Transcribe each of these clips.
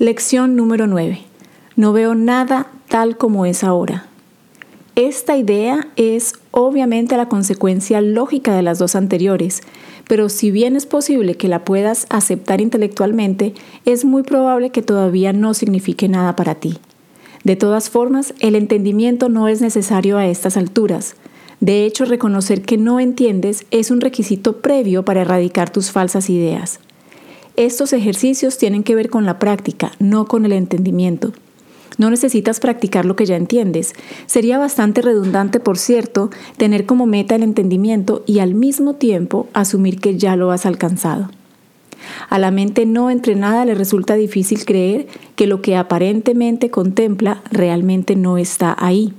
Lección número 9. No veo nada tal como es ahora. Esta idea es obviamente la consecuencia lógica de las dos anteriores, pero si bien es posible que la puedas aceptar intelectualmente, es muy probable que todavía no signifique nada para ti. De todas formas, el entendimiento no es necesario a estas alturas. De hecho, reconocer que no entiendes es un requisito previo para erradicar tus falsas ideas. Estos ejercicios tienen que ver con la práctica, no con el entendimiento. No necesitas practicar lo que ya entiendes. Sería bastante redundante, por cierto, tener como meta el entendimiento y al mismo tiempo asumir que ya lo has alcanzado. A la mente no entrenada le resulta difícil creer que lo que aparentemente contempla realmente no está ahí.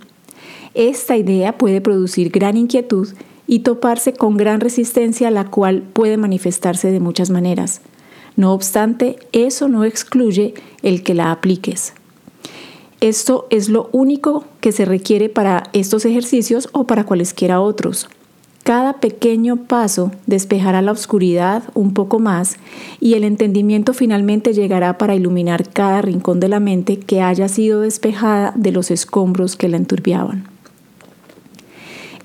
Esta idea puede producir gran inquietud y toparse con gran resistencia, la cual puede manifestarse de muchas maneras. No obstante, eso no excluye el que la apliques. Esto es lo único que se requiere para estos ejercicios o para cualesquiera otros. Cada pequeño paso despejará la oscuridad un poco más y el entendimiento finalmente llegará para iluminar cada rincón de la mente que haya sido despejada de los escombros que la enturbiaban.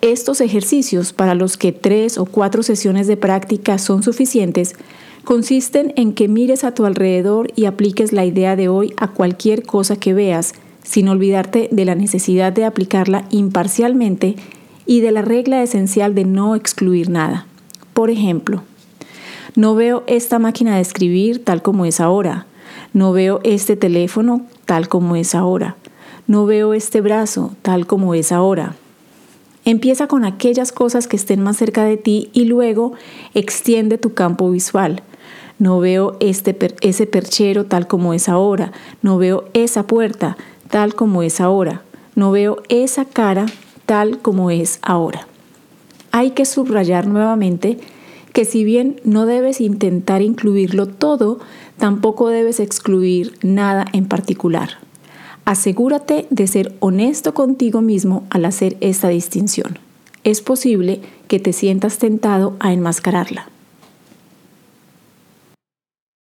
Estos ejercicios, para los que tres o cuatro sesiones de práctica son suficientes, consisten en que mires a tu alrededor y apliques la idea de hoy a cualquier cosa que veas, sin olvidarte de la necesidad de aplicarla imparcialmente y de la regla esencial de no excluir nada. Por ejemplo, no veo esta máquina de escribir tal como es ahora. No veo este teléfono tal como es ahora. No veo este brazo tal como es ahora. Empieza con aquellas cosas que estén más cerca de ti y luego extiende tu campo visual. No veo este, ese perchero tal como es ahora. No veo esa puerta tal como es ahora. No veo esa cara tal como es ahora. Hay que subrayar nuevamente que si bien no debes intentar incluirlo todo, tampoco debes excluir nada en particular. Asegúrate de ser honesto contigo mismo al hacer esta distinción. Es posible que te sientas tentado a enmascararla.